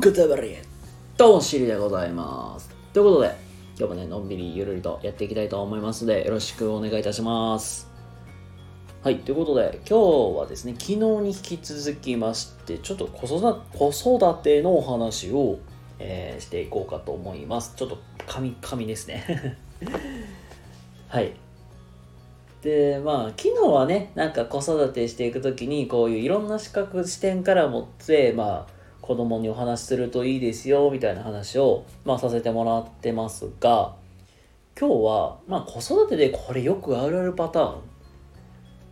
うかたばりどうしりでございます。ということで今日もねのんびりゆるりとやっていきたいと思いますのでよろしくお願いいたします。はいということで今日はですね昨日に引き続きましてちょっと子育てのお話を、えー、していこうかと思います。ちょっとカミカミですね。はい。でまあ昨日はねなんか子育てしていく時にこういういろんな視覚視点から持ってまあ子供にお話しするといいですよみたいな話を、まあ、させてもらってますが今日は、まあ、子育てでこれよくあるあるパターン。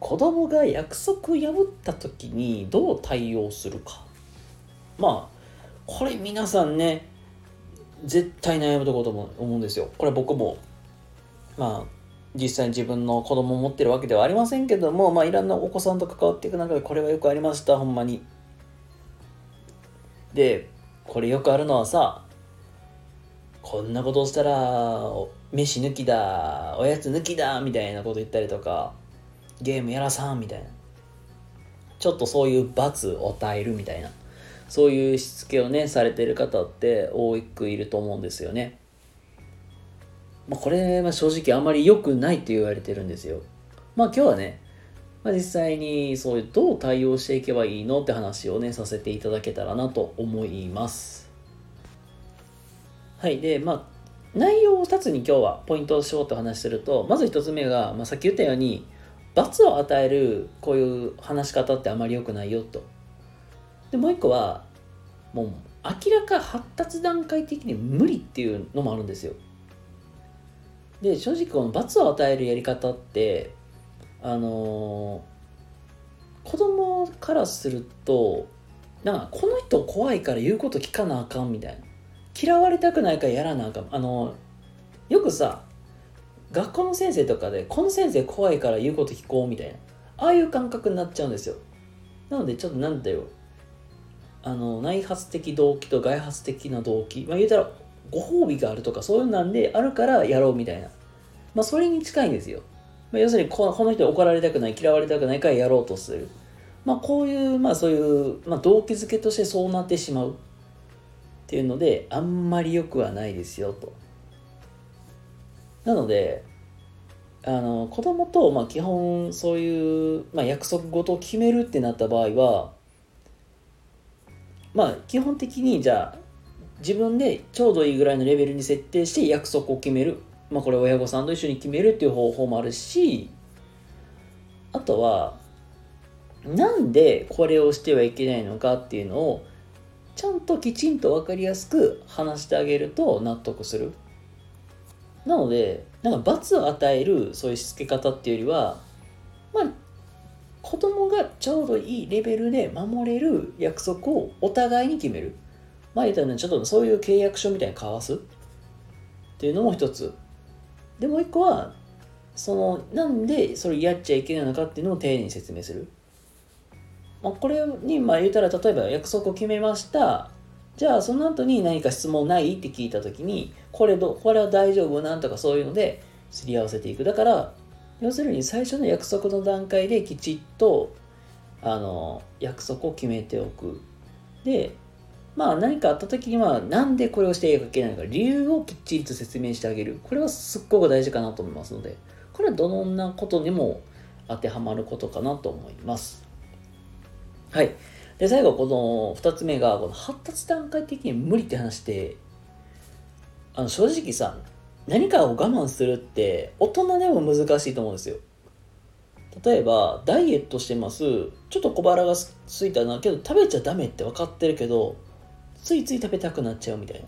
子供が約束破った時にどう対応するか。まあこれ皆さんね絶対悩むところと思うんですよ。これ僕もまあ実際に自分の子供を持ってるわけではありませんけども、まあ、いろんなお子さんと関わっていく中でこれはよくありましたほんまに。でこれよくあるのはさこんなことをしたら飯抜きだおやつ抜きだみたいなこと言ったりとかゲームやらさんみたいな。ちょっとそういう罰を与えるみたいな。そういうしつけをねされてる方って多くいると思うんですよね。まあ、これは正直あまり良くないって言われてるんですよ。まあ今日はね、まあ、実際にそういうどう対応していけばいいのって話をねさせていただけたらなと思います。はい。で、まあ内容を2つに今日はポイントをしようと話すると、まず1つ目が、まあ、さっき言ったように、罰を与えるこういう話し方ってあまり良くないよと。で、もう1個は、もう明らか発達段階的に無理っていうのもあるんですよ。で正直この罰を与えるやり方ってあのー、子供からするとなんかこの人怖いから言うこと聞かなあかんみたいな。嫌われたくないからやらなあかん。あのー、よくさ学校の先生とかでこの先生怖いから言うこと聞こうみたいな。ああいう感覚になっちゃうんですよ。なのでちょっとなんだよ。あの内発的動機と外発的な動機。まあ言うたらご褒美があるとかそういうなんであるからやろうみたいな。まあそれに近いんですよ。まあ、要するにこの人に怒られたくない、嫌われたくないからやろうとする。まあこういう、まあそういう、まあ動機づけとしてそうなってしまうっていうので、あんまり良くはないですよと。なので、あの子供とまあ基本そういう、まあ、約束事を決めるってなった場合はまあ基本的にじゃあ自分でちょうどいいぐらいのレベルに設定して約束を決める。まあこれ親御さんと一緒に決めるっていう方法もあるし、あとは、なんでこれをしてはいけないのかっていうのを、ちゃんときちんと分かりやすく話してあげると納得する。なので、なんか罰を与えるそういうしつけ方っていうよりは、まあ、子供がちょうどいいレベルで守れる約束をお互いに決める。まあ言ったらね、ちょっとそういう契約書みたいに交わすっていうのも一つ。で、もう一個は、その、なんでそれやっちゃいけないのかっていうのを丁寧に説明する。まあ、これに、まあ言うたら、例えば約束を決めました。じゃあ、その後に何か質問ない？って聞いたときに、これど、これは大丈夫？なんとかそういうので、すり合わせていく。だから、要するに最初の約束の段階できちっと、あの、約束を決めておく。で、まあ何かあった時にはなんでこれをしていけないのか理由をきっちりと説明してあげる。これはすっごく大事かなと思いますので。これはどんなことにも当てはまることかなと思います。はい。で最後この2つ目がこの発達段階的に無理って話ってあの正直さ何かを我慢するって大人でも難しいと思うんですよ。例えばダイエットしてます。ちょっと小腹がすいたなけど食べちゃダメって分かってるけどついつい食べたくなっちゃうみたいな。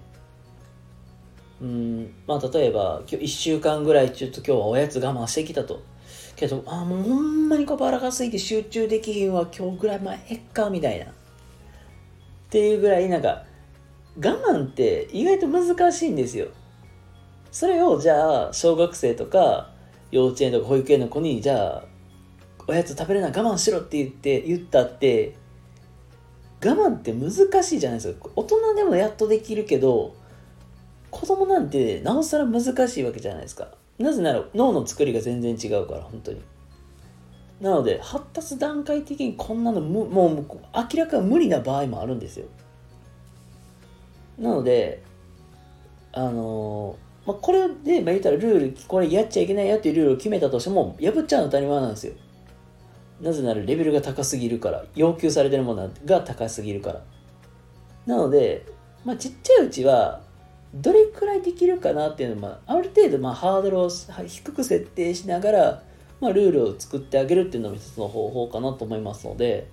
うん、まあ例えば、今日1週間ぐらいちょっと今日はおやつ我慢してきたと。けど、あもうほんまに小腹が空いて集中できひんわ、今日ぐらい前えっか、みたいな。っていうぐらい、なんか、我慢って意外と難しいんですよ。それを、じゃあ、小学生とか、幼稚園とか保育園の子に、じゃあ、おやつ食べれない我慢しろって言って、言ったって、我慢って難しいじゃないですか。大人でもやっとできるけど子供なんてなおさら難しいわけじゃないですか。なぜなら脳の作りが全然違うから本当に。なので発達段階的にこんなのもう明らかに無理な場合もあるんですよ。なのであのまあ、これで、まあ、言ったらルールこれやっちゃいけないよっていうルールを決めたとしても破っちゃうの当たり前なんですよ。なぜならレベルが高すぎるから要求されてるものが高すぎるから。なので、まあ、ちっちゃいうちはどれくらいできるかなっていうのは、ある程度まあハードルを低く設定しながら、まあ、ルールを作ってあげるっていうのも一つの方法かなと思いますので、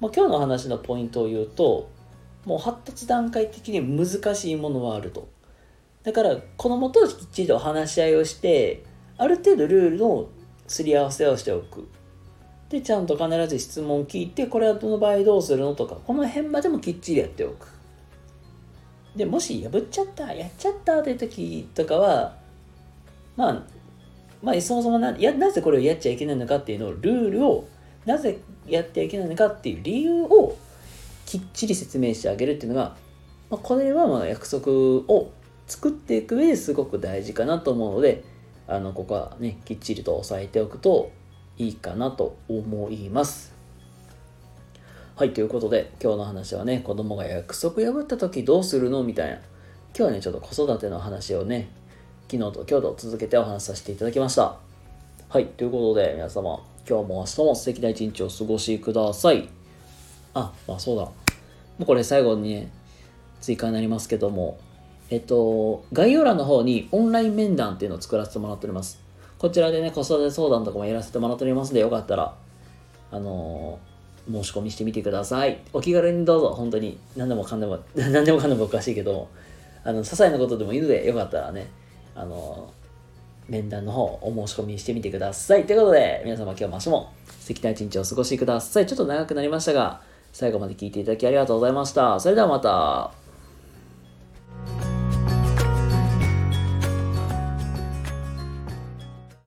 まあ、今日の話のポイントを言うともう発達段階的に難しいものはあると。だから子供ときっちりと話し合いをしてある程度ルールのすり合わせをしておく。でちゃんと必ず質問を聞いてこれはどの場合どうするのとかこの辺までもきっちりやっておく。でもし破っちゃったやっちゃったという時とかはまあまあそもそもなやなぜこれをやっちゃいけないのかっていうのをルールをなぜやってはいけないのかっていう理由をきっちり説明してあげるっていうのが、まあ、これはまあ約束を作っていく上ですごく大事かなと思うのであのここはねきっちりと押さえておくといいかなと思います。はいということで今日の話はね子供が約束破った時どうするのみたいな。今日はねちょっと子育ての話をね昨日と今日と続けてお話しさせていただきました。はいということで皆様今日も明日も素敵な一日をお過ごしください。あまあそうだ。もうこれ最後にね追加になりますけどもえっと、概要欄の方にオンライン面談っていうのを作らせてもらっております。こちらでね、子育て相談とかもやらせてもらっておりますので、よかったら、あのー、申し込みしてみてください。お気軽にどうぞ、本当に。何でもかんでも、何でもかんでもおかしいけど、あの、些細なことでもいいので、よかったらね、あのー、面談の方、お申し込みしてみてください。ということで、皆様今日も明日も素敵な一日をお過ごしください。ちょっと長くなりましたが、最後まで聞いていただきありがとうございました。それではまた。